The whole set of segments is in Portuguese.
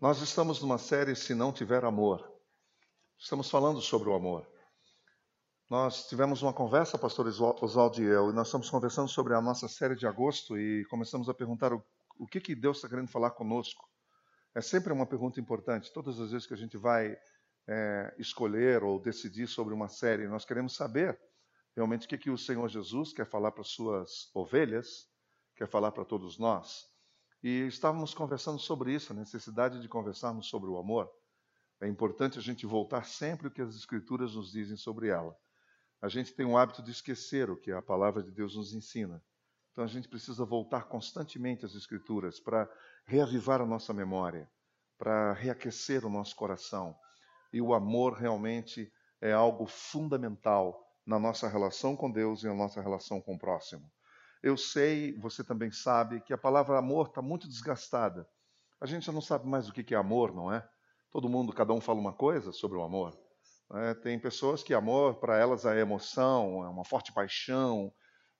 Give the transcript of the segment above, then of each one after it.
Nós estamos numa série Se Não Tiver Amor. Estamos falando sobre o amor. Nós tivemos uma conversa, pastor Oswaldo e eu, e nós estamos conversando sobre a nossa série de agosto e começamos a perguntar o, o que, que Deus está querendo falar conosco. É sempre uma pergunta importante. Todas as vezes que a gente vai é, escolher ou decidir sobre uma série, nós queremos saber realmente o que, que o Senhor Jesus quer falar para as suas ovelhas, quer falar para todos nós. E estávamos conversando sobre isso, a necessidade de conversarmos sobre o amor. É importante a gente voltar sempre o que as Escrituras nos dizem sobre ela. A gente tem o hábito de esquecer o que a palavra de Deus nos ensina. Então a gente precisa voltar constantemente às Escrituras para reavivar a nossa memória, para reaquecer o nosso coração. E o amor realmente é algo fundamental na nossa relação com Deus e na nossa relação com o próximo. Eu sei, você também sabe, que a palavra amor está muito desgastada. A gente já não sabe mais o que é amor, não é? Todo mundo, cada um fala uma coisa sobre o amor. É, tem pessoas que amor, para elas, é emoção, é uma forte paixão,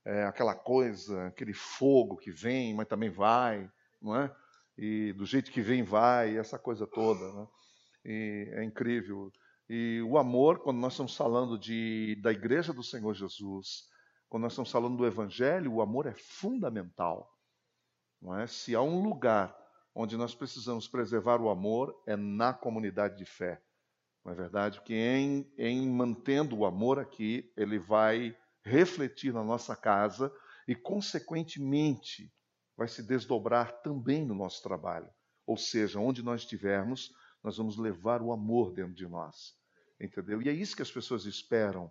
é aquela coisa, aquele fogo que vem, mas também vai, não é? E do jeito que vem, vai, essa coisa toda. Né? E é incrível. E o amor, quando nós estamos falando de, da igreja do Senhor Jesus, quando nós estamos falando do Evangelho, o amor é fundamental. Não é? Se há um lugar onde nós precisamos preservar o amor, é na comunidade de fé. Não é verdade? Que em, em mantendo o amor aqui, ele vai refletir na nossa casa e, consequentemente, vai se desdobrar também no nosso trabalho. Ou seja, onde nós estivermos, nós vamos levar o amor dentro de nós. Entendeu? E é isso que as pessoas esperam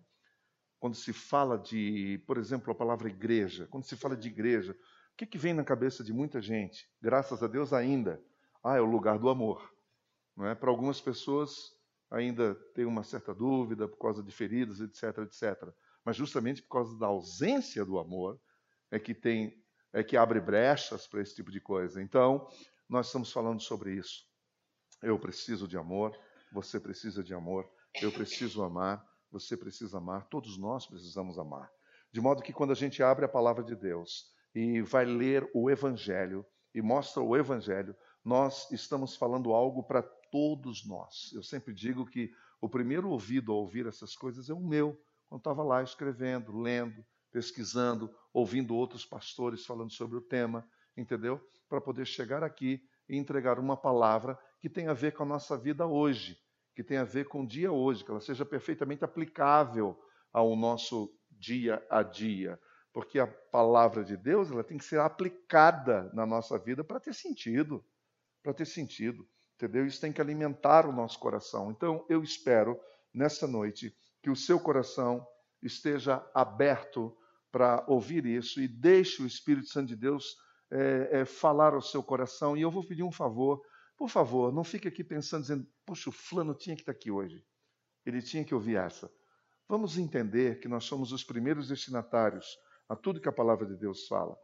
quando se fala de, por exemplo, a palavra igreja, quando se fala de igreja, o que, que vem na cabeça de muita gente? Graças a Deus ainda, ah, é o lugar do amor. Não é? Para algumas pessoas ainda tem uma certa dúvida por causa de feridas, etc, etc. Mas justamente por causa da ausência do amor é que tem, é que abre brechas para esse tipo de coisa. Então, nós estamos falando sobre isso. Eu preciso de amor, você precisa de amor, eu preciso amar, você precisa amar, todos nós precisamos amar. De modo que quando a gente abre a palavra de Deus e vai ler o Evangelho e mostra o Evangelho, nós estamos falando algo para todos nós. Eu sempre digo que o primeiro ouvido a ouvir essas coisas é o meu, quando estava lá escrevendo, lendo, pesquisando, ouvindo outros pastores falando sobre o tema, entendeu? Para poder chegar aqui e entregar uma palavra que tem a ver com a nossa vida hoje que tem a ver com o dia hoje, que ela seja perfeitamente aplicável ao nosso dia a dia. Porque a palavra de Deus ela tem que ser aplicada na nossa vida para ter sentido. Para ter sentido. Entendeu? Isso tem que alimentar o nosso coração. Então, eu espero, nesta noite, que o seu coração esteja aberto para ouvir isso e deixe o Espírito Santo de Deus é, é, falar ao seu coração. E eu vou pedir um favor por favor, não fique aqui pensando, dizendo, puxa, o fulano tinha que estar aqui hoje. Ele tinha que ouvir essa. Vamos entender que nós somos os primeiros destinatários a tudo que a palavra de Deus fala.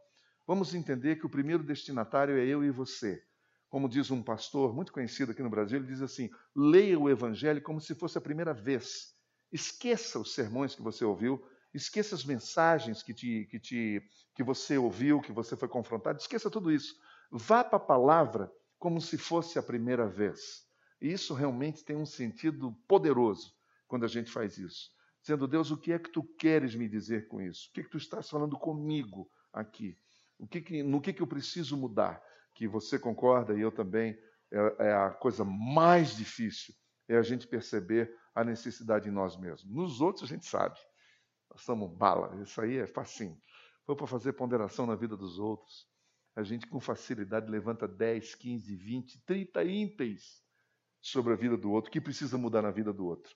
Vamos entender que o primeiro destinatário é eu e você. Como diz um pastor muito conhecido aqui no Brasil, ele diz assim: leia o Evangelho como se fosse a primeira vez. Esqueça os sermões que você ouviu, esqueça as mensagens que, te, que, te, que você ouviu, que você foi confrontado, esqueça tudo isso. Vá para a palavra como se fosse a primeira vez. E isso realmente tem um sentido poderoso quando a gente faz isso. Dizendo, Deus, o que é que tu queres me dizer com isso? O que, é que tu estás falando comigo aqui? O que, que no que, que eu preciso mudar? Que você concorda e eu também, é, é a coisa mais difícil, é a gente perceber a necessidade em nós mesmos. Nos outros a gente sabe. Nós somos bala, isso aí é facinho. Foi para fazer ponderação na vida dos outros a gente com facilidade levanta 10, 15, 20, 30 ínteis sobre a vida do outro, que precisa mudar na vida do outro.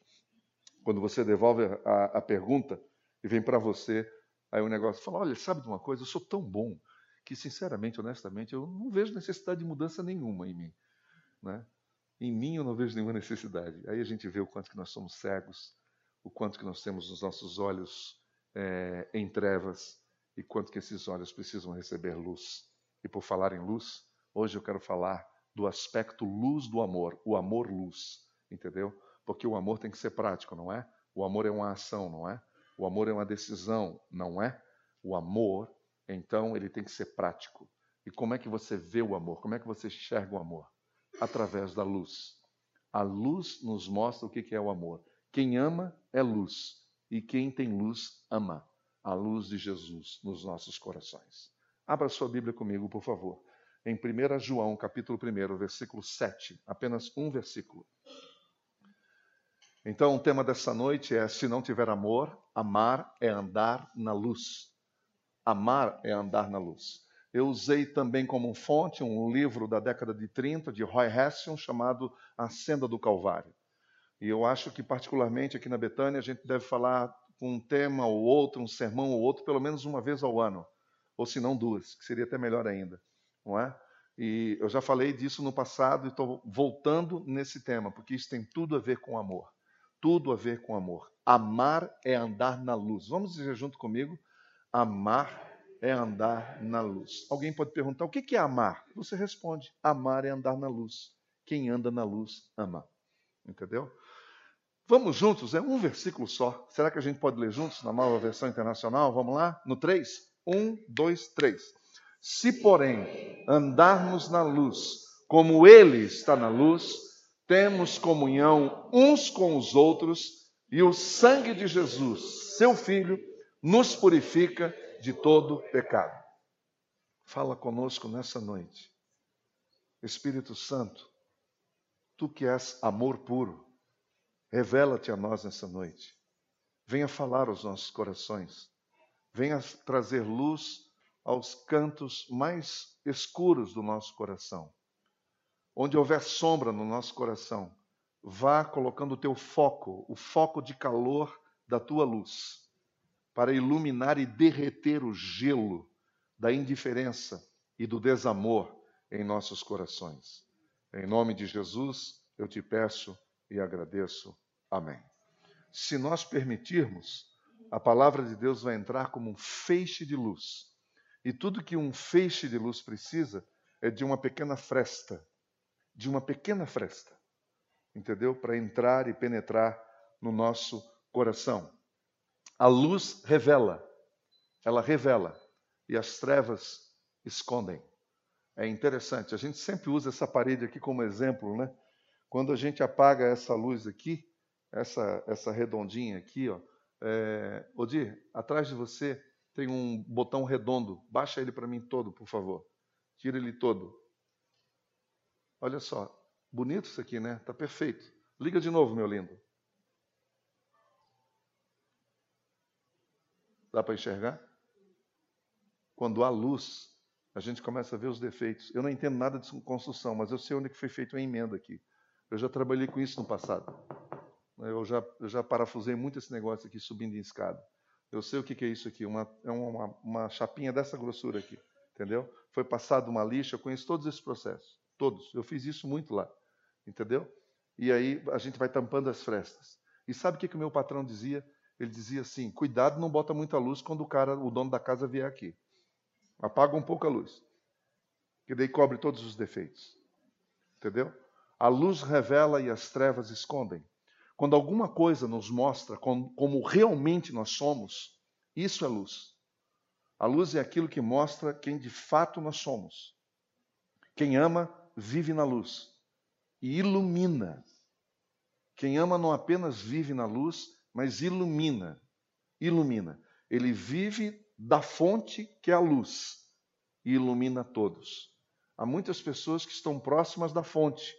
Quando você devolve a, a pergunta e vem para você, aí o negócio fala: olha, sabe de uma coisa? Eu sou tão bom que, sinceramente, honestamente, eu não vejo necessidade de mudança nenhuma em mim. Né? Em mim eu não vejo nenhuma necessidade. Aí a gente vê o quanto que nós somos cegos, o quanto que nós temos os nossos olhos é, em trevas e quanto que esses olhos precisam receber luz. E por falar em luz, hoje eu quero falar do aspecto luz do amor, o amor-luz, entendeu? Porque o amor tem que ser prático, não é? O amor é uma ação, não é? O amor é uma decisão, não é? O amor, então, ele tem que ser prático. E como é que você vê o amor? Como é que você enxerga o amor? através da luz. A luz nos mostra o que é o amor. Quem ama é luz, e quem tem luz ama a luz de Jesus nos nossos corações. Abra sua Bíblia comigo, por favor. Em 1 João, capítulo 1, versículo 7, apenas um versículo. Então, o tema dessa noite é: se não tiver amor, amar é andar na luz. Amar é andar na luz. Eu usei também como fonte um livro da década de 30 de Roy Hession chamado A Senda do Calvário. E eu acho que, particularmente aqui na Betânia, a gente deve falar um tema ou outro, um sermão ou outro, pelo menos uma vez ao ano, ou se não duas, que seria até melhor ainda, não é? E eu já falei disso no passado e estou voltando nesse tema, porque isso tem tudo a ver com amor. Tudo a ver com amor. Amar é andar na luz. Vamos dizer junto comigo? Amar é andar na luz. Alguém pode perguntar: o que é amar? Você responde: amar é andar na luz. Quem anda na luz ama. Entendeu? Vamos juntos, é um versículo só. Será que a gente pode ler juntos na nova versão internacional? Vamos lá? No 3? 1, 2, 3. Se, porém, andarmos na luz, como Ele está na luz, temos comunhão uns com os outros, e o sangue de Jesus, seu Filho, nos purifica de todo pecado. Fala conosco nessa noite. Espírito Santo, tu que és amor puro, Revela-te a nós nessa noite. Venha falar aos nossos corações. Venha trazer luz aos cantos mais escuros do nosso coração. Onde houver sombra no nosso coração, vá colocando o teu foco, o foco de calor da tua luz, para iluminar e derreter o gelo da indiferença e do desamor em nossos corações. Em nome de Jesus, eu te peço e agradeço. Amém. Se nós permitirmos, a palavra de Deus vai entrar como um feixe de luz. E tudo que um feixe de luz precisa é de uma pequena fresta, de uma pequena fresta, entendeu? Para entrar e penetrar no nosso coração. A luz revela, ela revela, e as trevas escondem. É interessante, a gente sempre usa essa parede aqui como exemplo, né? Quando a gente apaga essa luz aqui, essa, essa redondinha aqui, ó, é, Odir, atrás de você tem um botão redondo. Baixa ele para mim todo, por favor. Tira ele todo. Olha só, bonito isso aqui, né? Tá perfeito. Liga de novo, meu lindo. Dá para enxergar? Quando há luz, a gente começa a ver os defeitos. Eu não entendo nada de construção, mas eu sei onde foi feita a emenda aqui. Eu já trabalhei com isso no passado. Eu já, eu já parafusei muito esse negócio aqui subindo em escada. Eu sei o que, que é isso aqui, uma, é uma, uma chapinha dessa grossura aqui, entendeu? Foi passado uma lixa, eu conheço todos esses processos, todos. Eu fiz isso muito lá, entendeu? E aí a gente vai tampando as frestas. E sabe o que, que o meu patrão dizia? Ele dizia assim: cuidado, não bota muita luz quando o cara, o dono da casa vier aqui. Apaga um pouco a luz, que daí cobre todos os defeitos, entendeu? A luz revela e as trevas escondem. Quando alguma coisa nos mostra como, realmente nós somos, isso é luz. A luz é aquilo que mostra quem de fato nós somos. Quem ama, vive na luz e ilumina. Quem ama não apenas vive na luz, mas ilumina. Ilumina. Ele vive da fonte que é a luz e ilumina todos. Há muitas pessoas que estão próximas da fonte,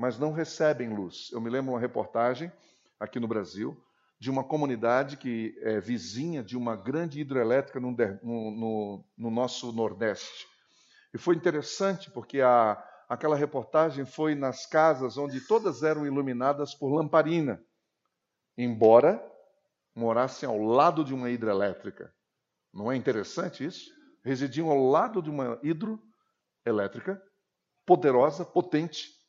mas não recebem luz. Eu me lembro uma reportagem aqui no Brasil de uma comunidade que é vizinha de uma grande hidrelétrica no, no, no nosso Nordeste. E foi interessante porque a, aquela reportagem foi nas casas onde todas eram iluminadas por lamparina, embora morassem ao lado de uma hidrelétrica. Não é interessante isso? Residiam ao lado de uma hidroelétrica poderosa, potente,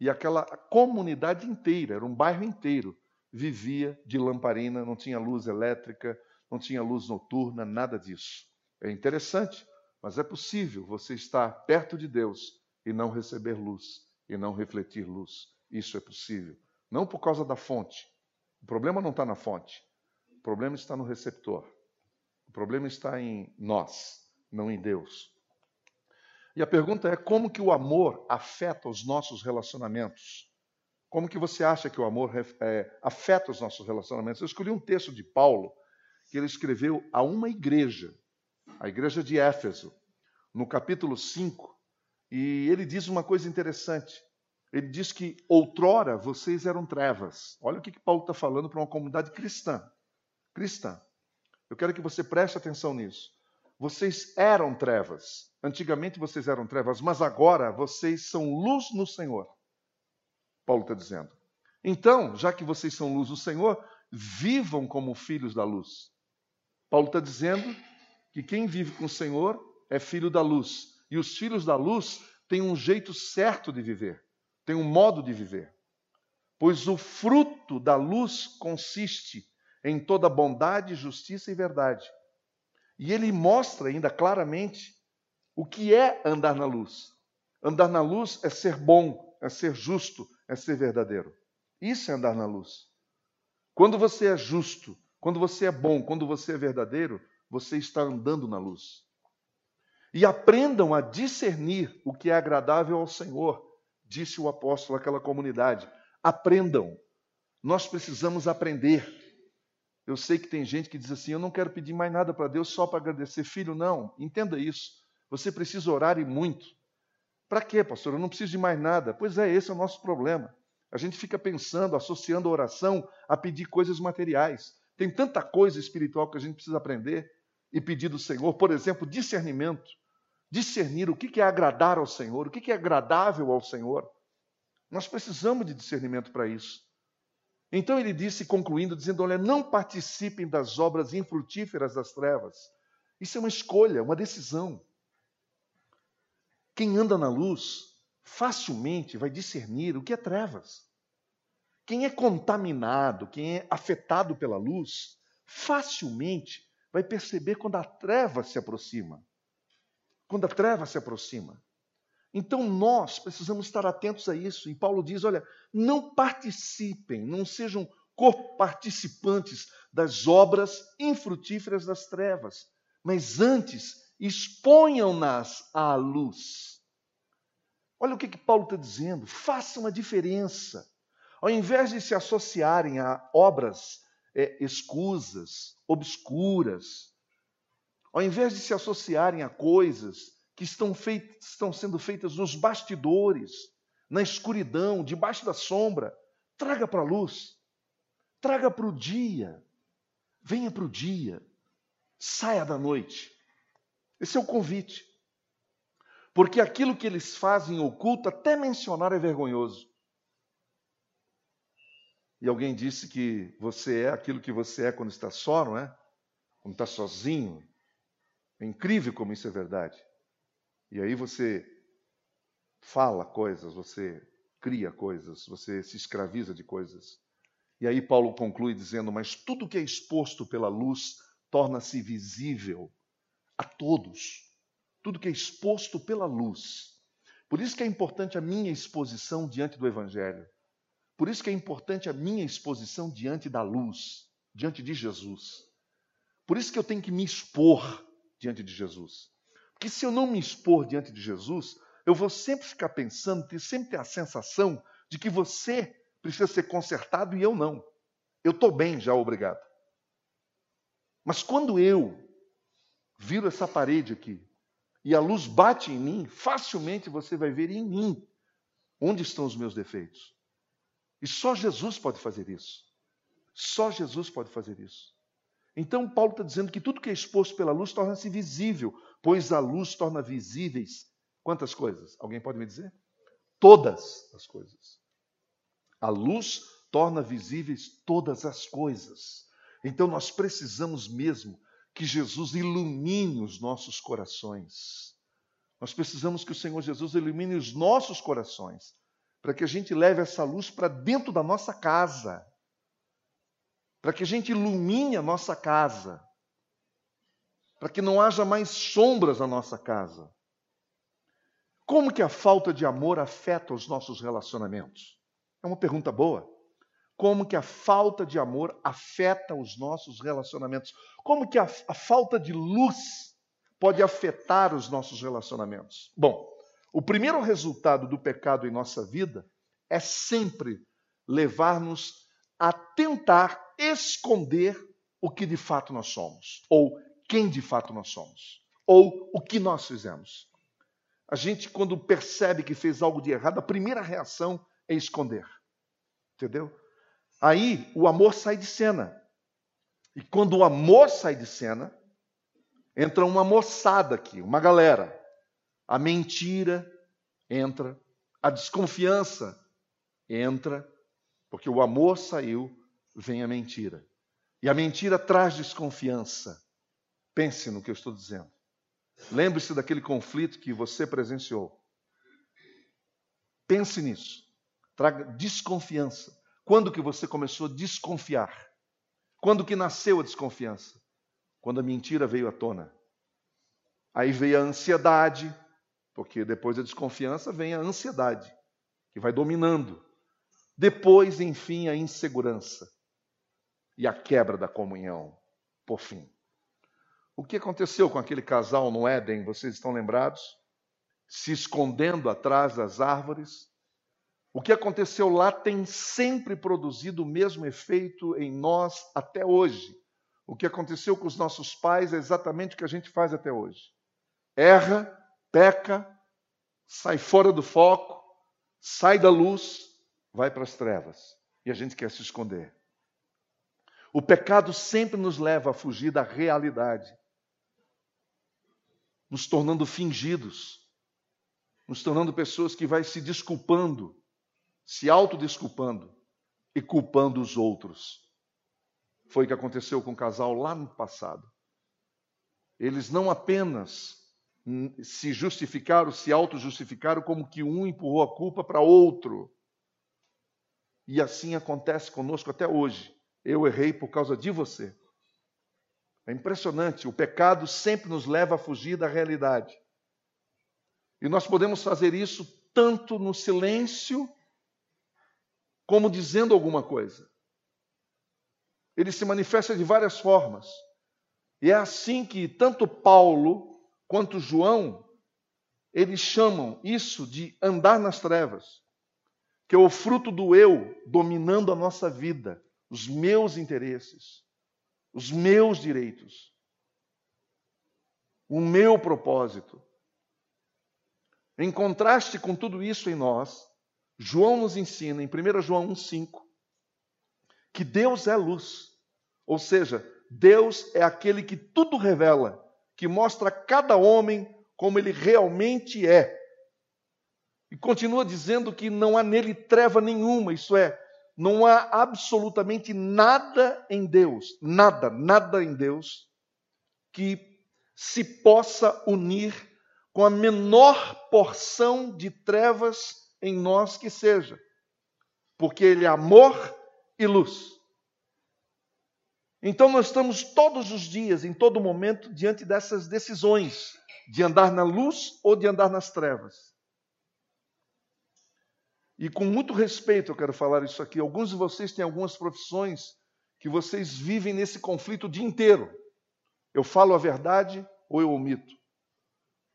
e aquela comunidade inteira, era um bairro inteiro, vivia de lamparina, não tinha luz elétrica, não tinha luz noturna, nada disso. É interessante, mas é possível você estar perto de Deus e não receber luz, e não refletir luz. Isso é possível. Não por causa da fonte. O problema não está na fonte. O problema está no receptor. O problema está em nós, não em Deus. E a pergunta é como que o amor afeta os nossos relacionamentos? Como que você acha que o amor é, afeta os nossos relacionamentos? Eu escolhi um texto de Paulo que ele escreveu a uma igreja, a igreja de Éfeso, no capítulo 5, e ele diz uma coisa interessante. Ele diz que outrora vocês eram trevas. Olha o que, que Paulo está falando para uma comunidade cristã. Cristã. Eu quero que você preste atenção nisso. Vocês eram trevas. Antigamente vocês eram trevas, mas agora vocês são luz no Senhor. Paulo está dizendo. Então, já que vocês são luz do Senhor, vivam como filhos da luz. Paulo está dizendo que quem vive com o Senhor é filho da luz. E os filhos da luz têm um jeito certo de viver, têm um modo de viver. Pois o fruto da luz consiste em toda bondade, justiça e verdade. E ele mostra ainda claramente o que é andar na luz. Andar na luz é ser bom, é ser justo, é ser verdadeiro. Isso é andar na luz. Quando você é justo, quando você é bom, quando você é verdadeiro, você está andando na luz. E aprendam a discernir o que é agradável ao Senhor, disse o apóstolo àquela comunidade. Aprendam. Nós precisamos aprender. Eu sei que tem gente que diz assim: eu não quero pedir mais nada para Deus só para agradecer. Filho, não. Entenda isso. Você precisa orar e muito. Para quê, pastor? Eu não preciso de mais nada. Pois é, esse é o nosso problema. A gente fica pensando, associando a oração a pedir coisas materiais. Tem tanta coisa espiritual que a gente precisa aprender e pedir do Senhor. Por exemplo, discernimento discernir o que é agradar ao Senhor, o que é agradável ao Senhor. Nós precisamos de discernimento para isso. Então ele disse, concluindo, dizendo: Olha, não participem das obras infrutíferas das trevas. Isso é uma escolha, uma decisão. Quem anda na luz facilmente vai discernir o que é trevas. Quem é contaminado, quem é afetado pela luz, facilmente vai perceber quando a treva se aproxima quando a treva se aproxima. Então nós precisamos estar atentos a isso. E Paulo diz: olha, não participem, não sejam participantes das obras infrutíferas das trevas, mas antes exponham-nas à luz. Olha o que, que Paulo está dizendo: façam a diferença. Ao invés de se associarem a obras é, escusas, obscuras, ao invés de se associarem a coisas que estão, estão sendo feitas nos bastidores, na escuridão, debaixo da sombra, traga para a luz, traga para o dia, venha para o dia, saia da noite. Esse é o convite. Porque aquilo que eles fazem oculto, até mencionar é vergonhoso. E alguém disse que você é aquilo que você é quando está só, não é? Quando está sozinho, é incrível como isso é verdade. E aí você fala coisas, você cria coisas, você se escraviza de coisas. E aí Paulo conclui dizendo: Mas tudo que é exposto pela luz torna-se visível a todos. Tudo que é exposto pela luz. Por isso que é importante a minha exposição diante do Evangelho. Por isso que é importante a minha exposição diante da luz, diante de Jesus. Por isso que eu tenho que me expor diante de Jesus. Porque se eu não me expor diante de Jesus, eu vou sempre ficar pensando, sempre ter a sensação de que você precisa ser consertado e eu não. Eu estou bem já, obrigado. Mas quando eu viro essa parede aqui e a luz bate em mim, facilmente você vai ver em mim onde estão os meus defeitos. E só Jesus pode fazer isso. Só Jesus pode fazer isso. Então, Paulo está dizendo que tudo que é exposto pela luz torna-se visível, pois a luz torna visíveis quantas coisas? Alguém pode me dizer? Todas as coisas. A luz torna visíveis todas as coisas. Então, nós precisamos mesmo que Jesus ilumine os nossos corações. Nós precisamos que o Senhor Jesus ilumine os nossos corações, para que a gente leve essa luz para dentro da nossa casa para que a gente ilumine a nossa casa, para que não haja mais sombras na nossa casa. Como que a falta de amor afeta os nossos relacionamentos? É uma pergunta boa. Como que a falta de amor afeta os nossos relacionamentos? Como que a, a falta de luz pode afetar os nossos relacionamentos? Bom, o primeiro resultado do pecado em nossa vida é sempre levar-nos a tentar esconder o que de fato nós somos, ou quem de fato nós somos, ou o que nós fizemos. A gente, quando percebe que fez algo de errado, a primeira reação é esconder. Entendeu? Aí o amor sai de cena. E quando o amor sai de cena, entra uma moçada aqui, uma galera. A mentira entra, a desconfiança entra, porque o amor saiu, vem a mentira. E a mentira traz desconfiança. Pense no que eu estou dizendo. Lembre-se daquele conflito que você presenciou. Pense nisso. Traga desconfiança. Quando que você começou a desconfiar? Quando que nasceu a desconfiança? Quando a mentira veio à tona. Aí veio a ansiedade, porque depois da desconfiança vem a ansiedade, que vai dominando. Depois, enfim, a insegurança e a quebra da comunhão, por fim. O que aconteceu com aquele casal no Éden? Vocês estão lembrados? Se escondendo atrás das árvores. O que aconteceu lá tem sempre produzido o mesmo efeito em nós até hoje. O que aconteceu com os nossos pais é exatamente o que a gente faz até hoje. Erra, peca, sai fora do foco, sai da luz, vai para as trevas. E a gente quer se esconder. O pecado sempre nos leva a fugir da realidade nos tornando fingidos, nos tornando pessoas que vai se desculpando, se autodesculpando e culpando os outros. Foi o que aconteceu com o casal lá no passado. Eles não apenas se justificaram, se auto-justificaram, como que um empurrou a culpa para outro. E assim acontece conosco até hoje. Eu errei por causa de você. É impressionante, o pecado sempre nos leva a fugir da realidade. E nós podemos fazer isso tanto no silêncio, como dizendo alguma coisa. Ele se manifesta de várias formas. E é assim que tanto Paulo quanto João, eles chamam isso de andar nas trevas, que é o fruto do eu dominando a nossa vida, os meus interesses os meus direitos, o meu propósito. Em contraste com tudo isso em nós, João nos ensina, em 1 João 1,5, que Deus é luz. Ou seja, Deus é aquele que tudo revela, que mostra a cada homem como ele realmente é. E continua dizendo que não há nele treva nenhuma, isso é, não há absolutamente nada em Deus, nada, nada em Deus que se possa unir com a menor porção de trevas em nós que seja, porque Ele é amor e luz. Então nós estamos todos os dias, em todo momento, diante dessas decisões de andar na luz ou de andar nas trevas. E com muito respeito eu quero falar isso aqui. Alguns de vocês têm algumas profissões que vocês vivem nesse conflito o dia inteiro. Eu falo a verdade ou eu omito?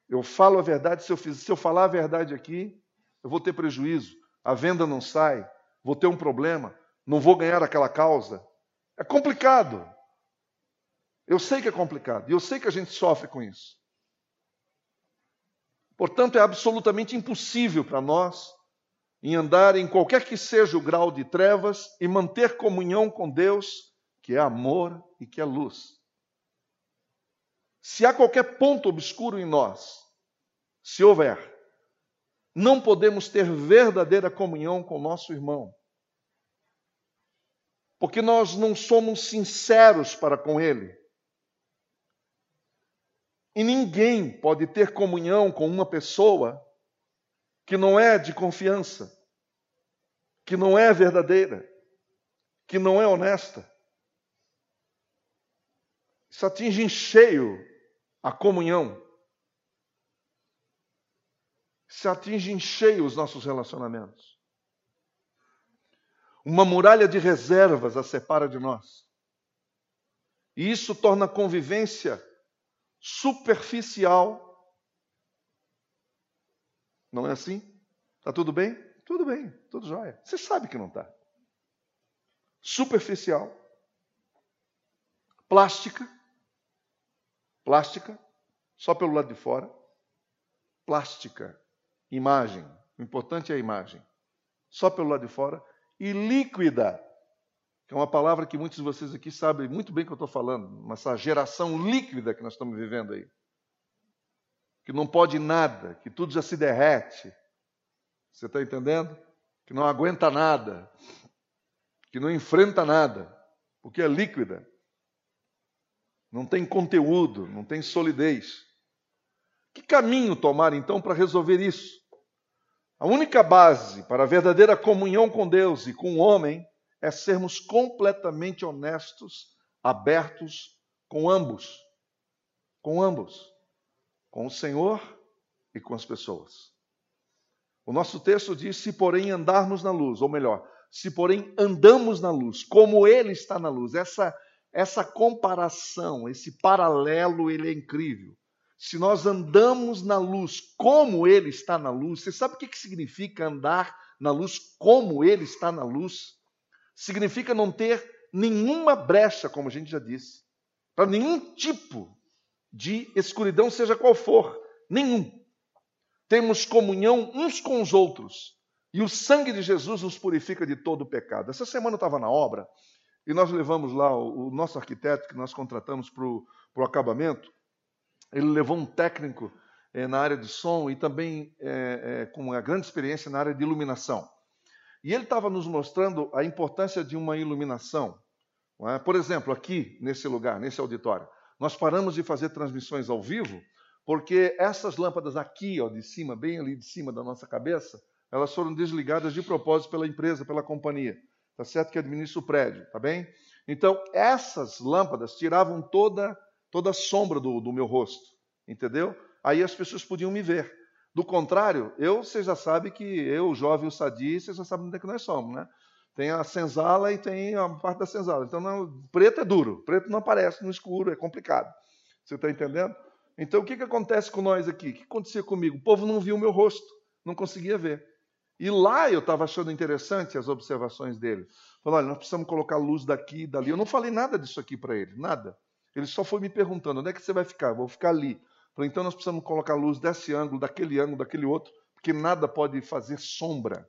Eu falo a verdade, se eu, fiz, se eu falar a verdade aqui, eu vou ter prejuízo, a venda não sai, vou ter um problema, não vou ganhar aquela causa. É complicado. Eu sei que é complicado e eu sei que a gente sofre com isso. Portanto, é absolutamente impossível para nós em andar em qualquer que seja o grau de trevas e manter comunhão com Deus, que é amor e que é luz. Se há qualquer ponto obscuro em nós, se houver, não podemos ter verdadeira comunhão com nosso irmão. Porque nós não somos sinceros para com ele. E ninguém pode ter comunhão com uma pessoa que não é de confiança, que não é verdadeira, que não é honesta. Isso atinge em cheio a comunhão. Isso atinge em cheio os nossos relacionamentos. Uma muralha de reservas a separa de nós. E isso torna a convivência superficial. Não é assim? Tá tudo bem? Tudo bem, tudo jóia. Você sabe que não está. Superficial. Plástica. Plástica. Só pelo lado de fora. Plástica. Imagem. O importante é a imagem. Só pelo lado de fora. E líquida que é uma palavra que muitos de vocês aqui sabem muito bem que eu estou falando, essa geração líquida que nós estamos vivendo aí. Que não pode nada, que tudo já se derrete. Você está entendendo? Que não aguenta nada, que não enfrenta nada, porque é líquida. Não tem conteúdo, não tem solidez. Que caminho tomar então para resolver isso? A única base para a verdadeira comunhão com Deus e com o homem é sermos completamente honestos, abertos com ambos. Com ambos. Com o Senhor e com as pessoas. O nosso texto diz: se porém andarmos na luz, ou melhor, se porém andamos na luz, como Ele está na luz. Essa, essa comparação, esse paralelo, ele é incrível. Se nós andamos na luz como Ele está na luz, você sabe o que significa andar na luz como Ele está na luz? significa não ter nenhuma brecha, como a gente já disse, para nenhum tipo de escuridão, seja qual for, nenhum. Temos comunhão uns com os outros e o sangue de Jesus nos purifica de todo o pecado. Essa semana eu estava na obra e nós levamos lá o, o nosso arquiteto que nós contratamos para o acabamento. Ele levou um técnico é, na área de som e também é, com uma grande experiência na área de iluminação. E ele estava nos mostrando a importância de uma iluminação. É? Por exemplo, aqui nesse lugar, nesse auditório, nós paramos de fazer transmissões ao vivo porque essas lâmpadas aqui, ó, de cima, bem ali de cima da nossa cabeça, elas foram desligadas de propósito pela empresa, pela companhia. Tá certo que administra o prédio, tá bem? Então, essas lâmpadas tiravam toda toda a sombra do, do meu rosto, entendeu? Aí as pessoas podiam me ver. Do contrário, eu, você já sabe que eu, jovem, o sadio, você já sabe onde é que nós somos, né? Tem a senzala e tem a parte da senzala. Então, não, preto é duro, preto não aparece no escuro, é complicado. Você está entendendo? Então, o que, que acontece com nós aqui? O que acontecia comigo? O povo não viu o meu rosto, não conseguia ver. E lá eu estava achando interessante as observações dele. Falou, olha, nós precisamos colocar luz daqui e dali. Eu não falei nada disso aqui para ele, nada. Ele só foi me perguntando, onde é que você vai ficar? Vou ficar ali. Falei, então nós precisamos colocar luz desse ângulo, daquele ângulo, daquele outro, porque nada pode fazer sombra.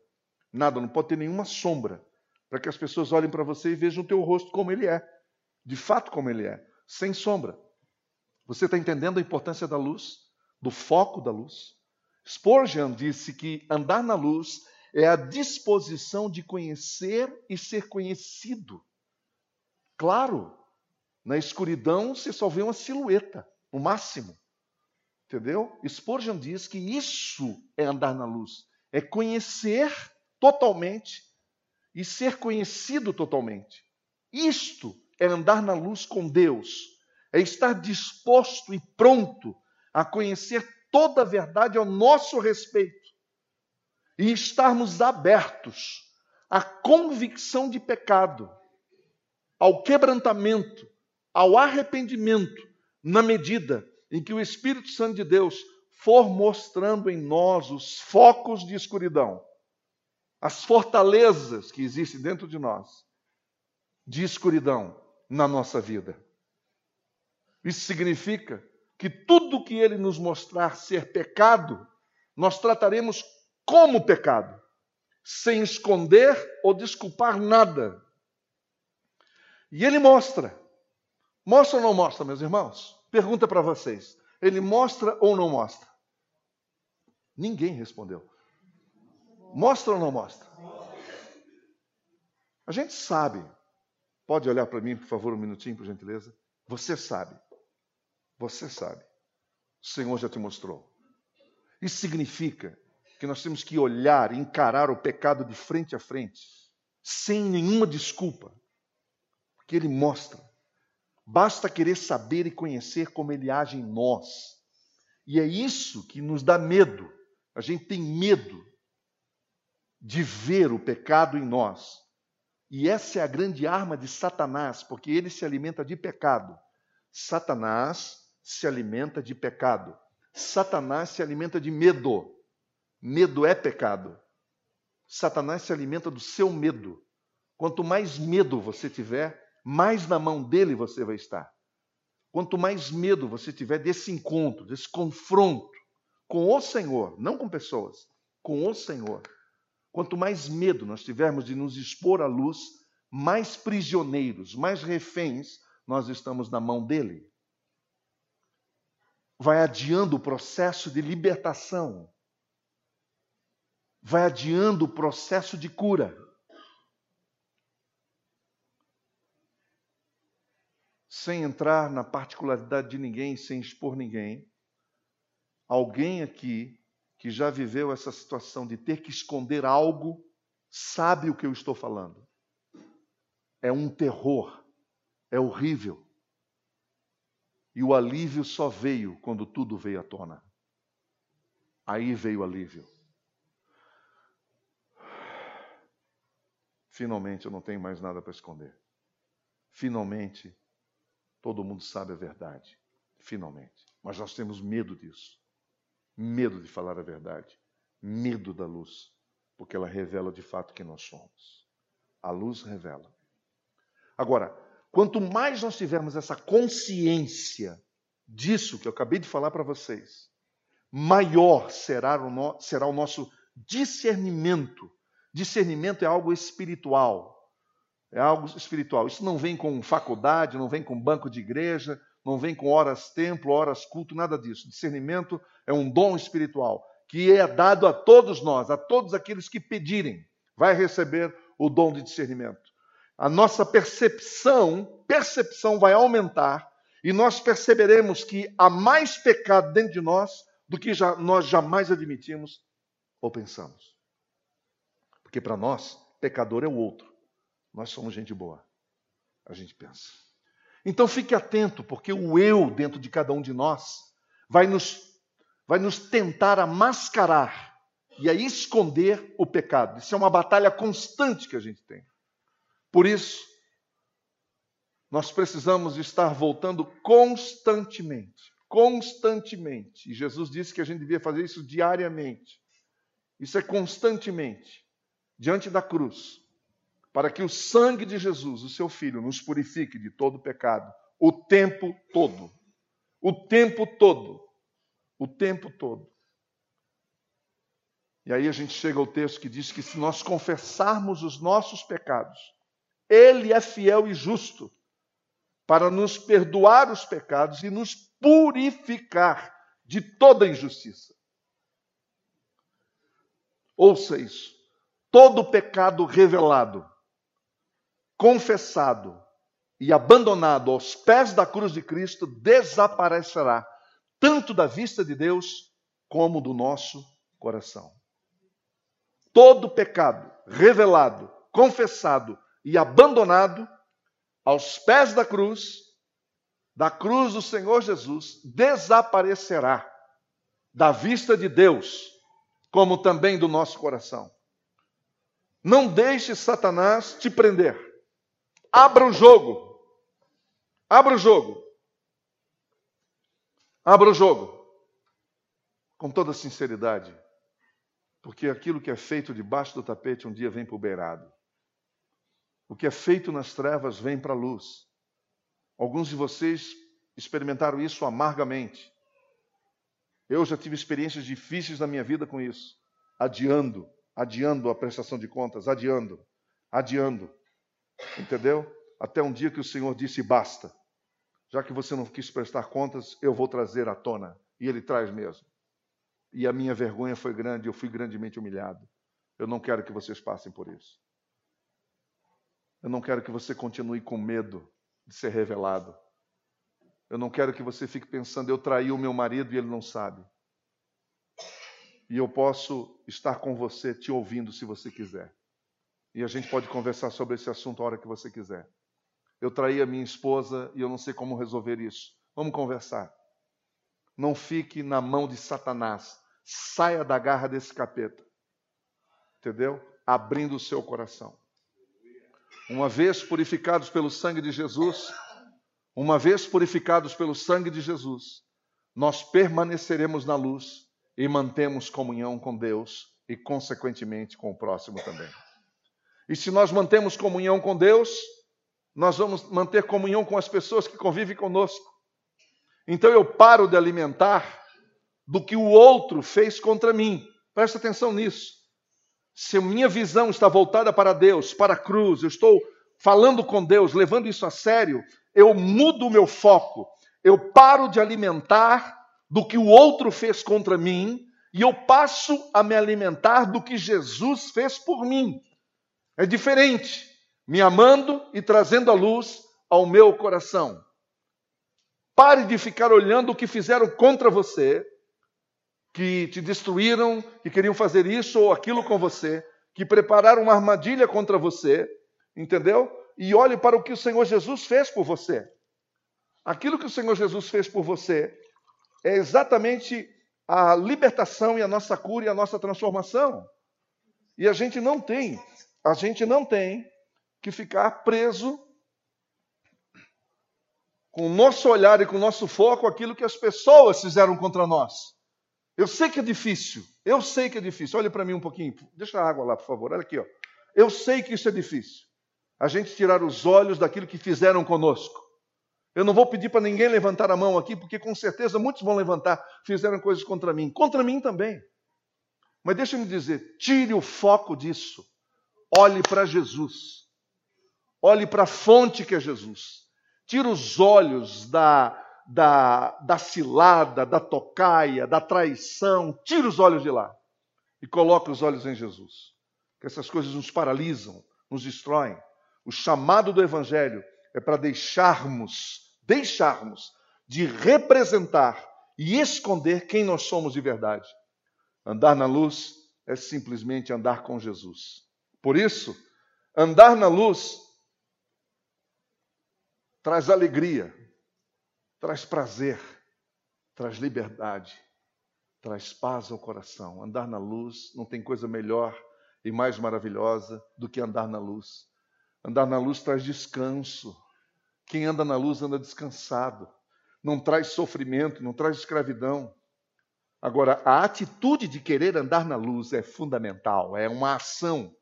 Nada, não pode ter nenhuma sombra. Para que as pessoas olhem para você e vejam o teu rosto como ele é. De fato, como ele é. Sem sombra. Você está entendendo a importância da luz? Do foco da luz? Spurgeon disse que andar na luz é a disposição de conhecer e ser conhecido. Claro, na escuridão você só vê uma silhueta, o máximo. Entendeu? Spurgeon diz que isso é andar na luz, é conhecer totalmente e ser conhecido totalmente. Isto é andar na luz com Deus, é estar disposto e pronto a conhecer toda a verdade ao nosso respeito e estarmos abertos à convicção de pecado, ao quebrantamento, ao arrependimento, na medida em que o Espírito Santo de Deus for mostrando em nós os focos de escuridão, as fortalezas que existem dentro de nós, de escuridão na nossa vida. Isso significa que tudo que ele nos mostrar ser pecado, nós trataremos como pecado, sem esconder ou desculpar nada. E ele mostra. Mostra ou não mostra, meus irmãos? Pergunta para vocês: ele mostra ou não mostra? Ninguém respondeu. Mostra ou não mostra? A gente sabe. Pode olhar para mim, por favor, um minutinho, por gentileza? Você sabe. Você sabe. O Senhor já te mostrou. Isso significa que nós temos que olhar encarar o pecado de frente a frente, sem nenhuma desculpa, porque Ele mostra. Basta querer saber e conhecer como ele age em nós. E é isso que nos dá medo. A gente tem medo de ver o pecado em nós. E essa é a grande arma de Satanás, porque ele se alimenta de pecado. Satanás se alimenta de pecado. Satanás se alimenta de medo. Medo é pecado. Satanás se alimenta do seu medo. Quanto mais medo você tiver, mais na mão dele você vai estar. Quanto mais medo você tiver desse encontro, desse confronto com o Senhor, não com pessoas, com o Senhor, quanto mais medo nós tivermos de nos expor à luz, mais prisioneiros, mais reféns nós estamos na mão dele. Vai adiando o processo de libertação, vai adiando o processo de cura. Sem entrar na particularidade de ninguém, sem expor ninguém, alguém aqui que já viveu essa situação de ter que esconder algo, sabe o que eu estou falando. É um terror, é horrível. E o alívio só veio quando tudo veio à tona. Aí veio o alívio. Finalmente eu não tenho mais nada para esconder. Finalmente Todo mundo sabe a verdade, finalmente. Mas nós temos medo disso. Medo de falar a verdade. Medo da luz. Porque ela revela de fato quem nós somos. A luz revela. Agora, quanto mais nós tivermos essa consciência disso que eu acabei de falar para vocês, maior será o, no, será o nosso discernimento. Discernimento é algo espiritual. É algo espiritual. Isso não vem com faculdade, não vem com banco de igreja, não vem com horas templo, horas culto, nada disso. Discernimento é um dom espiritual que é dado a todos nós, a todos aqueles que pedirem, vai receber o dom de discernimento. A nossa percepção, percepção vai aumentar e nós perceberemos que há mais pecado dentro de nós do que já, nós jamais admitimos ou pensamos. Porque para nós, pecador é o outro. Nós somos gente boa. A gente pensa. Então fique atento, porque o eu dentro de cada um de nós vai nos, vai nos tentar a mascarar e a esconder o pecado. Isso é uma batalha constante que a gente tem. Por isso, nós precisamos estar voltando constantemente. Constantemente. E Jesus disse que a gente devia fazer isso diariamente. Isso é constantemente. Diante da cruz para que o sangue de Jesus, o seu Filho, nos purifique de todo pecado, o tempo todo. O tempo todo. O tempo todo. E aí a gente chega ao texto que diz que se nós confessarmos os nossos pecados, Ele é fiel e justo para nos perdoar os pecados e nos purificar de toda injustiça. Ouça isso. Todo pecado revelado confessado e abandonado aos pés da cruz de Cristo, desaparecerá, tanto da vista de Deus como do nosso coração. Todo pecado revelado, confessado e abandonado aos pés da cruz, da cruz do Senhor Jesus, desaparecerá da vista de Deus, como também do nosso coração. Não deixe Satanás te prender. Abra o jogo. Abra o jogo. Abra o jogo. Com toda sinceridade. Porque aquilo que é feito debaixo do tapete um dia vem para o beirado. O que é feito nas trevas vem para a luz. Alguns de vocês experimentaram isso amargamente. Eu já tive experiências difíceis na minha vida com isso. Adiando, adiando a prestação de contas, adiando, adiando. Entendeu? Até um dia que o Senhor disse: basta. Já que você não quis prestar contas, eu vou trazer à tona. E ele traz mesmo. E a minha vergonha foi grande, eu fui grandemente humilhado. Eu não quero que vocês passem por isso. Eu não quero que você continue com medo de ser revelado. Eu não quero que você fique pensando, eu traí o meu marido e ele não sabe. E eu posso estar com você te ouvindo se você quiser. E a gente pode conversar sobre esse assunto a hora que você quiser. Eu traí a minha esposa e eu não sei como resolver isso. Vamos conversar. Não fique na mão de Satanás. Saia da garra desse capeta. Entendeu? Abrindo o seu coração. Uma vez purificados pelo sangue de Jesus, uma vez purificados pelo sangue de Jesus, nós permaneceremos na luz e mantemos comunhão com Deus e, consequentemente, com o próximo também. E se nós mantemos comunhão com Deus, nós vamos manter comunhão com as pessoas que convivem conosco. Então eu paro de alimentar do que o outro fez contra mim. Presta atenção nisso. Se minha visão está voltada para Deus, para a cruz, eu estou falando com Deus, levando isso a sério, eu mudo o meu foco. Eu paro de alimentar do que o outro fez contra mim e eu passo a me alimentar do que Jesus fez por mim. É diferente, me amando e trazendo a luz ao meu coração. Pare de ficar olhando o que fizeram contra você, que te destruíram, que queriam fazer isso ou aquilo com você, que prepararam uma armadilha contra você, entendeu? E olhe para o que o Senhor Jesus fez por você. Aquilo que o Senhor Jesus fez por você é exatamente a libertação e a nossa cura e a nossa transformação. E a gente não tem, a gente não tem que ficar preso com o nosso olhar e com o nosso foco aquilo que as pessoas fizeram contra nós. Eu sei que é difícil, eu sei que é difícil. Olhe para mim um pouquinho, deixa a água lá, por favor. Olha aqui, ó. Eu sei que isso é difícil. A gente tirar os olhos daquilo que fizeram conosco. Eu não vou pedir para ninguém levantar a mão aqui, porque com certeza muitos vão levantar, fizeram coisas contra mim. Contra mim também. Mas deixa me dizer, tire o foco disso. Olhe para Jesus. Olhe para a fonte que é Jesus. Tira os olhos da, da, da cilada, da tocaia, da traição. Tira os olhos de lá e coloque os olhos em Jesus. Que essas coisas nos paralisam, nos destroem. O chamado do Evangelho é para deixarmos, deixarmos de representar e esconder quem nós somos de verdade. Andar na luz é simplesmente andar com Jesus. Por isso, andar na luz traz alegria, traz prazer, traz liberdade, traz paz ao coração. Andar na luz não tem coisa melhor e mais maravilhosa do que andar na luz. Andar na luz traz descanso. Quem anda na luz anda descansado. Não traz sofrimento, não traz escravidão. Agora, a atitude de querer andar na luz é fundamental, é uma ação.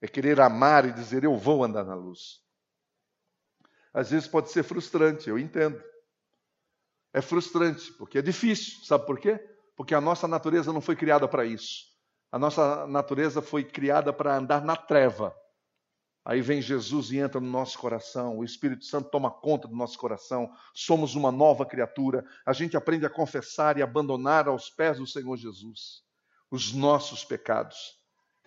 É querer amar e dizer: Eu vou andar na luz às vezes pode ser frustrante, eu entendo. É frustrante, porque é difícil. Sabe por quê? Porque a nossa natureza não foi criada para isso. A nossa natureza foi criada para andar na treva. Aí vem Jesus e entra no nosso coração, o Espírito Santo toma conta do nosso coração, somos uma nova criatura. A gente aprende a confessar e abandonar aos pés do Senhor Jesus os nossos pecados,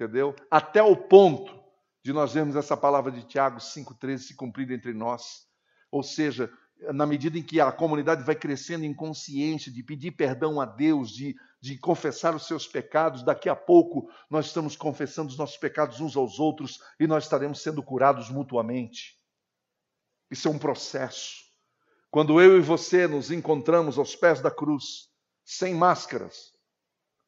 entendeu? Até o ponto de nós vermos essa palavra de Tiago 5,13 se cumprir entre nós. Ou seja, na medida em que a comunidade vai crescendo em consciência de pedir perdão a Deus, de, de confessar os seus pecados, daqui a pouco nós estamos confessando os nossos pecados uns aos outros e nós estaremos sendo curados mutuamente. Isso é um processo. Quando eu e você nos encontramos aos pés da cruz, sem máscaras,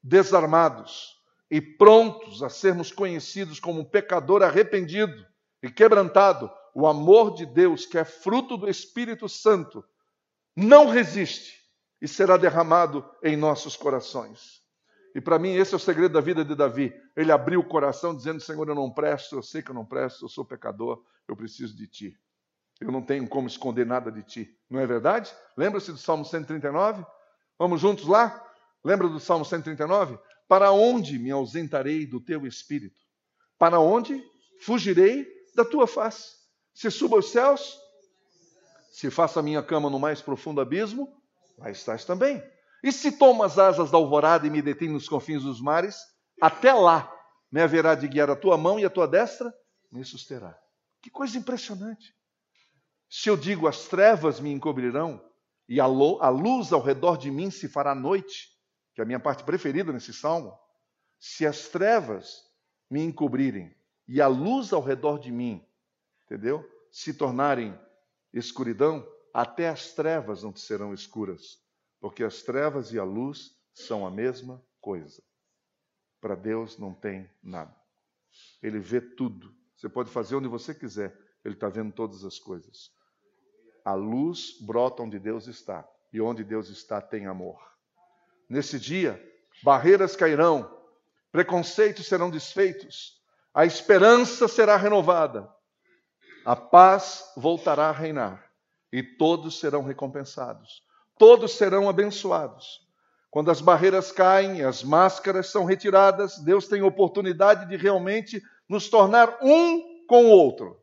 desarmados, e prontos a sermos conhecidos como um pecador arrependido e quebrantado, o amor de Deus, que é fruto do Espírito Santo, não resiste e será derramado em nossos corações. E para mim, esse é o segredo da vida de Davi. Ele abriu o coração dizendo: Senhor, eu não presto, eu sei que eu não presto, eu sou pecador, eu preciso de ti. Eu não tenho como esconder nada de ti. Não é verdade? Lembra-se do Salmo 139? Vamos juntos lá? Lembra do Salmo 139? Para onde me ausentarei do teu espírito? Para onde fugirei da tua face? Se suba aos céus, se faça a minha cama no mais profundo abismo, lá estás também. E se tomo as asas da alvorada e me detém nos confins dos mares, até lá me haverá de guiar a tua mão e a tua destra me susterá. Que coisa impressionante. Se eu digo as trevas me encobrirão e a luz ao redor de mim se fará noite, que é a minha parte preferida nesse salmo, se as trevas me encobrirem e a luz ao redor de mim, entendeu? Se tornarem escuridão, até as trevas não te serão escuras, porque as trevas e a luz são a mesma coisa. Para Deus não tem nada. Ele vê tudo. Você pode fazer onde você quiser, Ele está vendo todas as coisas. a luz brota onde Deus está, e onde Deus está tem amor. Nesse dia, barreiras cairão, preconceitos serão desfeitos, a esperança será renovada, a paz voltará a reinar e todos serão recompensados, todos serão abençoados. Quando as barreiras caem, as máscaras são retiradas, Deus tem oportunidade de realmente nos tornar um com o outro.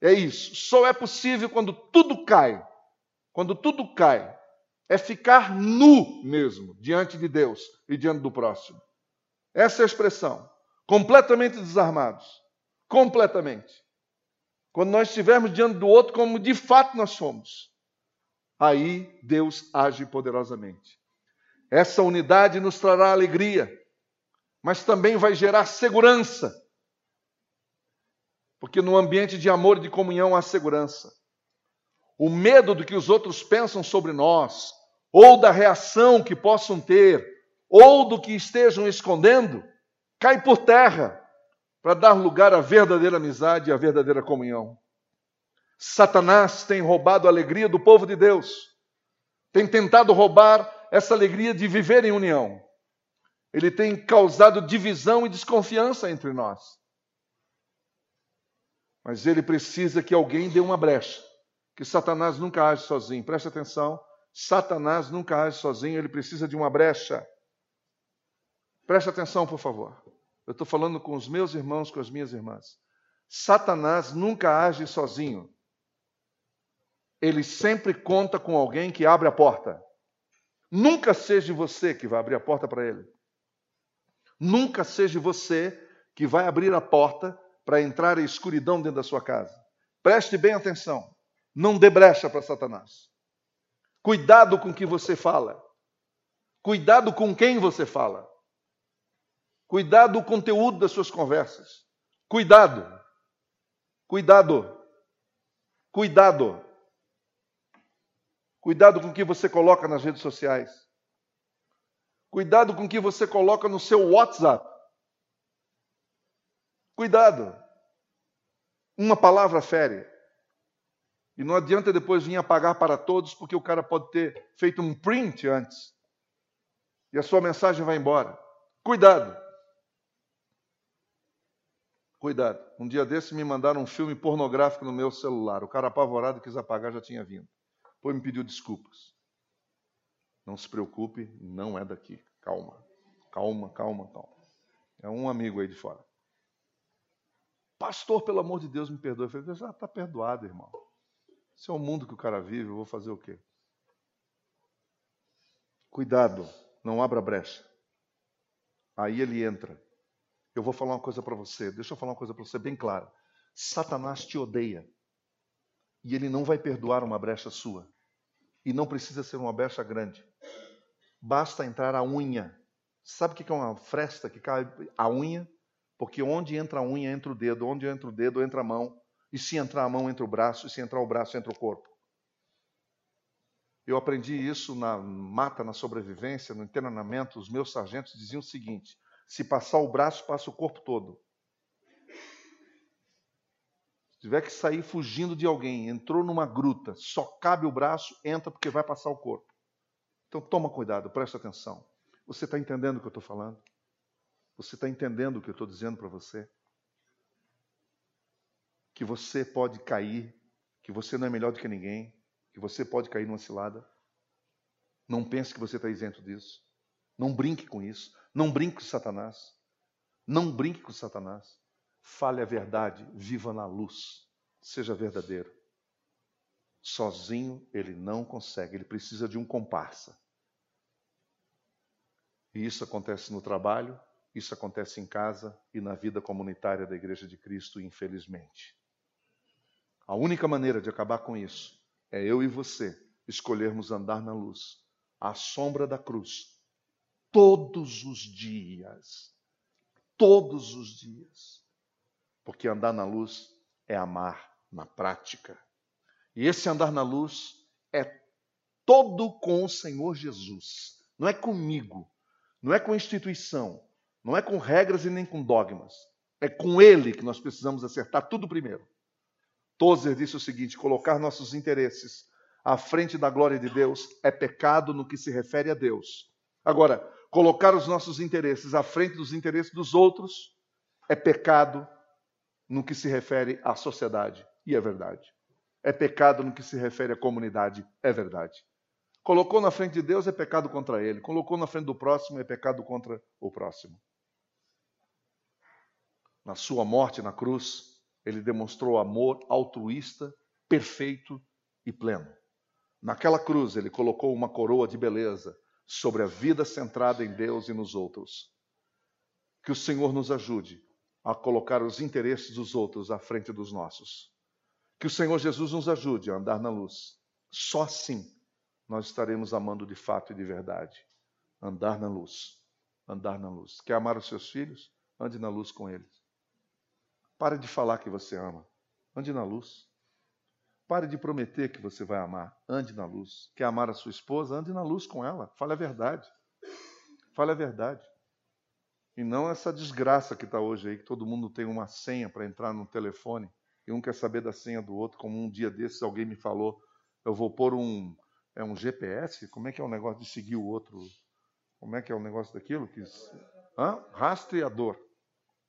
É isso. Só é possível quando tudo cai. Quando tudo cai. É ficar nu mesmo diante de Deus e diante do próximo. Essa é a expressão. Completamente desarmados. Completamente. Quando nós estivermos diante do outro como de fato nós somos. Aí Deus age poderosamente. Essa unidade nos trará alegria, mas também vai gerar segurança. Porque no ambiente de amor e de comunhão há segurança. O medo do que os outros pensam sobre nós, ou da reação que possam ter, ou do que estejam escondendo, cai por terra para dar lugar à verdadeira amizade e à verdadeira comunhão. Satanás tem roubado a alegria do povo de Deus, tem tentado roubar essa alegria de viver em união. Ele tem causado divisão e desconfiança entre nós. Mas ele precisa que alguém dê uma brecha, que Satanás nunca age sozinho. Preste atenção, Satanás nunca age sozinho, ele precisa de uma brecha. Preste atenção, por favor. Eu estou falando com os meus irmãos, com as minhas irmãs. Satanás nunca age sozinho. Ele sempre conta com alguém que abre a porta. Nunca seja você que vai abrir a porta para ele. Nunca seja você que vai abrir a porta para entrar a escuridão dentro da sua casa. Preste bem atenção. Não dê brecha para Satanás. Cuidado com o que você fala. Cuidado com quem você fala. Cuidado com o conteúdo das suas conversas. Cuidado. Cuidado. Cuidado. Cuidado com o que você coloca nas redes sociais. Cuidado com o que você coloca no seu WhatsApp. Cuidado. Uma palavra fere. E não adianta depois vir apagar para todos, porque o cara pode ter feito um print antes. E a sua mensagem vai embora. Cuidado. Cuidado. Um dia desse me mandaram um filme pornográfico no meu celular. O cara apavorado quis apagar, já tinha vindo. Depois me pediu desculpas. Não se preocupe, não é daqui. Calma, calma, calma, calma. É um amigo aí de fora. Pastor, pelo amor de Deus, me perdoe. Eu falei, já está perdoado, irmão. Esse é o mundo que o cara vive, eu vou fazer o quê? Cuidado, não abra brecha. Aí ele entra. Eu vou falar uma coisa para você, deixa eu falar uma coisa para você bem clara. Satanás te odeia. E ele não vai perdoar uma brecha sua. E não precisa ser uma brecha grande. Basta entrar a unha. Sabe o que é uma fresta que cai a unha? Porque onde entra a unha, entra o dedo. Onde entra o dedo, entra a mão. E se entrar a mão, entra o braço. E se entrar o braço, entra o corpo. Eu aprendi isso na mata, na sobrevivência, no treinamento. Os meus sargentos diziam o seguinte: se passar o braço, passa o corpo todo. Se tiver que sair fugindo de alguém, entrou numa gruta, só cabe o braço, entra porque vai passar o corpo. Então toma cuidado, presta atenção. Você está entendendo o que eu estou falando? Você está entendendo o que eu estou dizendo para você? Que você pode cair, que você não é melhor do que ninguém, que você pode cair numa cilada. Não pense que você está isento disso. Não brinque com isso. Não brinque com Satanás. Não brinque com Satanás. Fale a verdade, viva na luz, seja verdadeiro. Sozinho ele não consegue, ele precisa de um comparsa. E isso acontece no trabalho, isso acontece em casa e na vida comunitária da Igreja de Cristo, infelizmente. A única maneira de acabar com isso é eu e você escolhermos andar na luz, à sombra da cruz, todos os dias. Todos os dias. Porque andar na luz é amar na prática. E esse andar na luz é todo com o Senhor Jesus. Não é comigo, não é com instituição, não é com regras e nem com dogmas. É com Ele que nós precisamos acertar tudo primeiro. Tozer disse o seguinte: colocar nossos interesses à frente da glória de Deus é pecado no que se refere a Deus. Agora, colocar os nossos interesses à frente dos interesses dos outros é pecado no que se refere à sociedade. E é verdade. É pecado no que se refere à comunidade. É verdade. Colocou na frente de Deus é pecado contra ele. Colocou na frente do próximo é pecado contra o próximo. Na sua morte na cruz, ele demonstrou amor altruísta, perfeito e pleno. Naquela cruz, ele colocou uma coroa de beleza sobre a vida centrada em Deus e nos outros. Que o Senhor nos ajude a colocar os interesses dos outros à frente dos nossos. Que o Senhor Jesus nos ajude a andar na luz. Só assim nós estaremos amando de fato e de verdade. Andar na luz. Andar na luz. Quer amar os seus filhos? Ande na luz com eles. Pare de falar que você ama. Ande na luz. Pare de prometer que você vai amar. Ande na luz. Quer amar a sua esposa? Ande na luz com ela. Fale a verdade. Fale a verdade. E não essa desgraça que está hoje aí, que todo mundo tem uma senha para entrar no telefone e um quer saber da senha do outro, como um dia desses alguém me falou, eu vou pôr um, é um GPS? Como é que é o negócio de seguir o outro? Como é que é o negócio daquilo? Que... Hã? Rastreador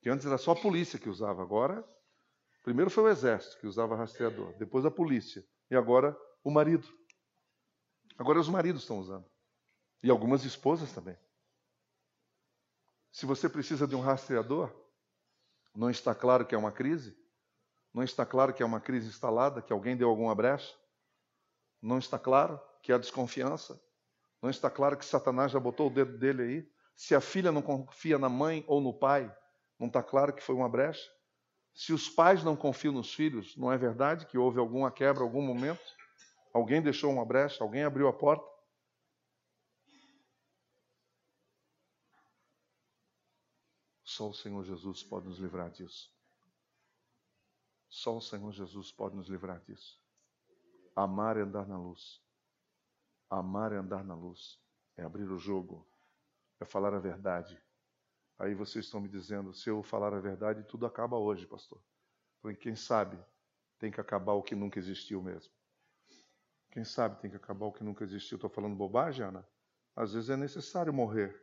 que antes era só a polícia que usava, agora primeiro foi o exército que usava rastreador, depois a polícia e agora o marido. Agora os maridos estão usando e algumas esposas também. Se você precisa de um rastreador, não está claro que é uma crise? Não está claro que é uma crise instalada, que alguém deu alguma brecha? Não está claro que há desconfiança? Não está claro que Satanás já botou o dedo dele aí? Se a filha não confia na mãe ou no pai, não está claro que foi uma brecha? Se os pais não confiam nos filhos, não é verdade que houve alguma quebra, algum momento? Alguém deixou uma brecha? Alguém abriu a porta? Só o Senhor Jesus pode nos livrar disso. Só o Senhor Jesus pode nos livrar disso. Amar é andar na luz. Amar é andar na luz. É abrir o jogo. É falar a verdade. Aí vocês estão me dizendo, se eu falar a verdade, tudo acaba hoje, pastor. Porque quem sabe tem que acabar o que nunca existiu mesmo. Quem sabe tem que acabar o que nunca existiu. Estou falando bobagem, Ana? Às vezes é necessário morrer.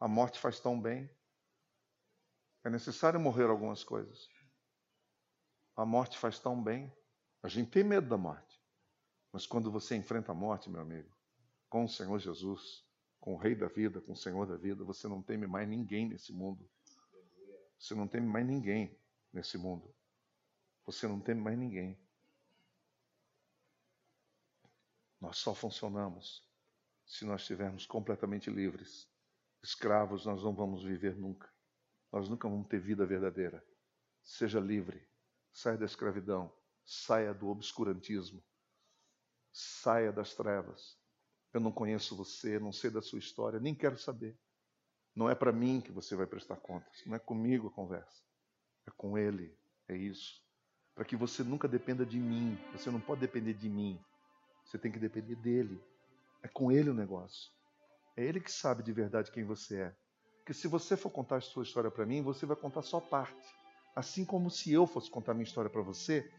A morte faz tão bem. É necessário morrer algumas coisas. A morte faz tão bem. A gente tem medo da morte. Mas quando você enfrenta a morte, meu amigo, com o Senhor Jesus, com o Rei da vida, com o Senhor da vida, você não teme mais ninguém nesse mundo. Você não teme mais ninguém nesse mundo. Você não teme mais ninguém. Nós só funcionamos se nós estivermos completamente livres. Escravos nós não vamos viver nunca. Nós nunca vamos ter vida verdadeira. Seja livre. Saia da escravidão. Saia do obscurantismo. Saia das trevas. Eu não conheço você, não sei da sua história, nem quero saber. Não é para mim que você vai prestar contas, não é comigo a conversa. É com Ele, é isso. Para que você nunca dependa de mim. Você não pode depender de mim. Você tem que depender dele. É com Ele o negócio. É Ele que sabe de verdade quem você é. Porque se você for contar a sua história para mim, você vai contar só parte. Assim como se eu fosse contar minha história para você,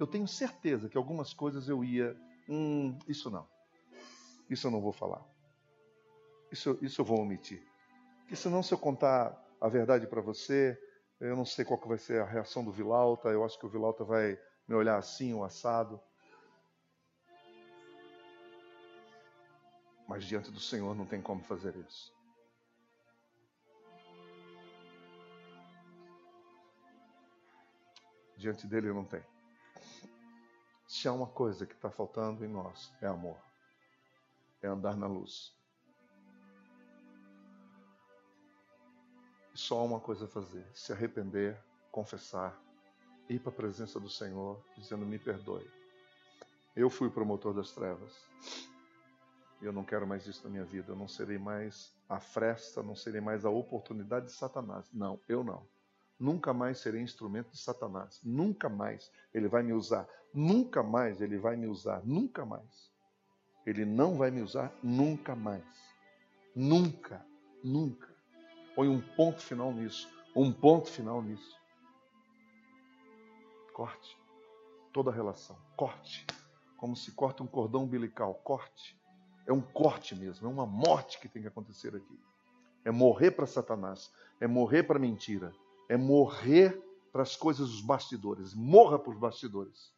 eu tenho certeza que algumas coisas eu ia. Hum, isso não. Isso eu não vou falar. Isso, isso eu vou omitir. Porque senão, se eu contar a verdade para você, eu não sei qual que vai ser a reação do Vilauta. Eu acho que o Vilauta vai me olhar assim, o assado. Mas diante do Senhor não tem como fazer isso. Diante dele não tem. Se há uma coisa que está faltando em nós, é amor é andar na luz. E só há uma coisa a fazer: se arrepender, confessar, ir para a presença do Senhor, dizendo: Me perdoe. Eu fui o promotor das trevas. Eu não quero mais isso na minha vida. Eu não serei mais a fresta, não serei mais a oportunidade de Satanás. Não, eu não. Nunca mais serei instrumento de Satanás. Nunca mais ele vai me usar. Nunca mais ele vai me usar. Nunca mais. Ele não vai me usar nunca mais. Nunca, nunca. Põe um ponto final nisso. Um ponto final nisso. Corte. toda relação. Corte. Como se corta um cordão umbilical. Corte. É um corte mesmo, é uma morte que tem que acontecer aqui. É morrer para Satanás, é morrer para a mentira, é morrer para as coisas dos bastidores. Morra para os bastidores.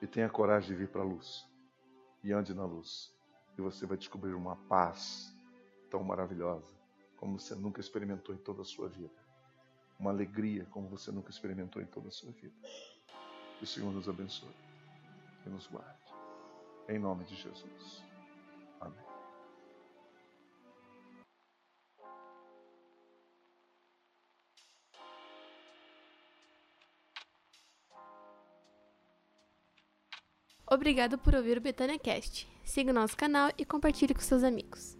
E tenha coragem de vir para a luz. E ande na luz. E você vai descobrir uma paz tão maravilhosa como você nunca experimentou em toda a sua vida. Uma alegria como você nunca experimentou em toda a sua vida. Que o Senhor nos abençoe e nos guarde. Em nome de Jesus. Obrigado por ouvir o Betânia Cast. Siga o nosso canal e compartilhe com seus amigos.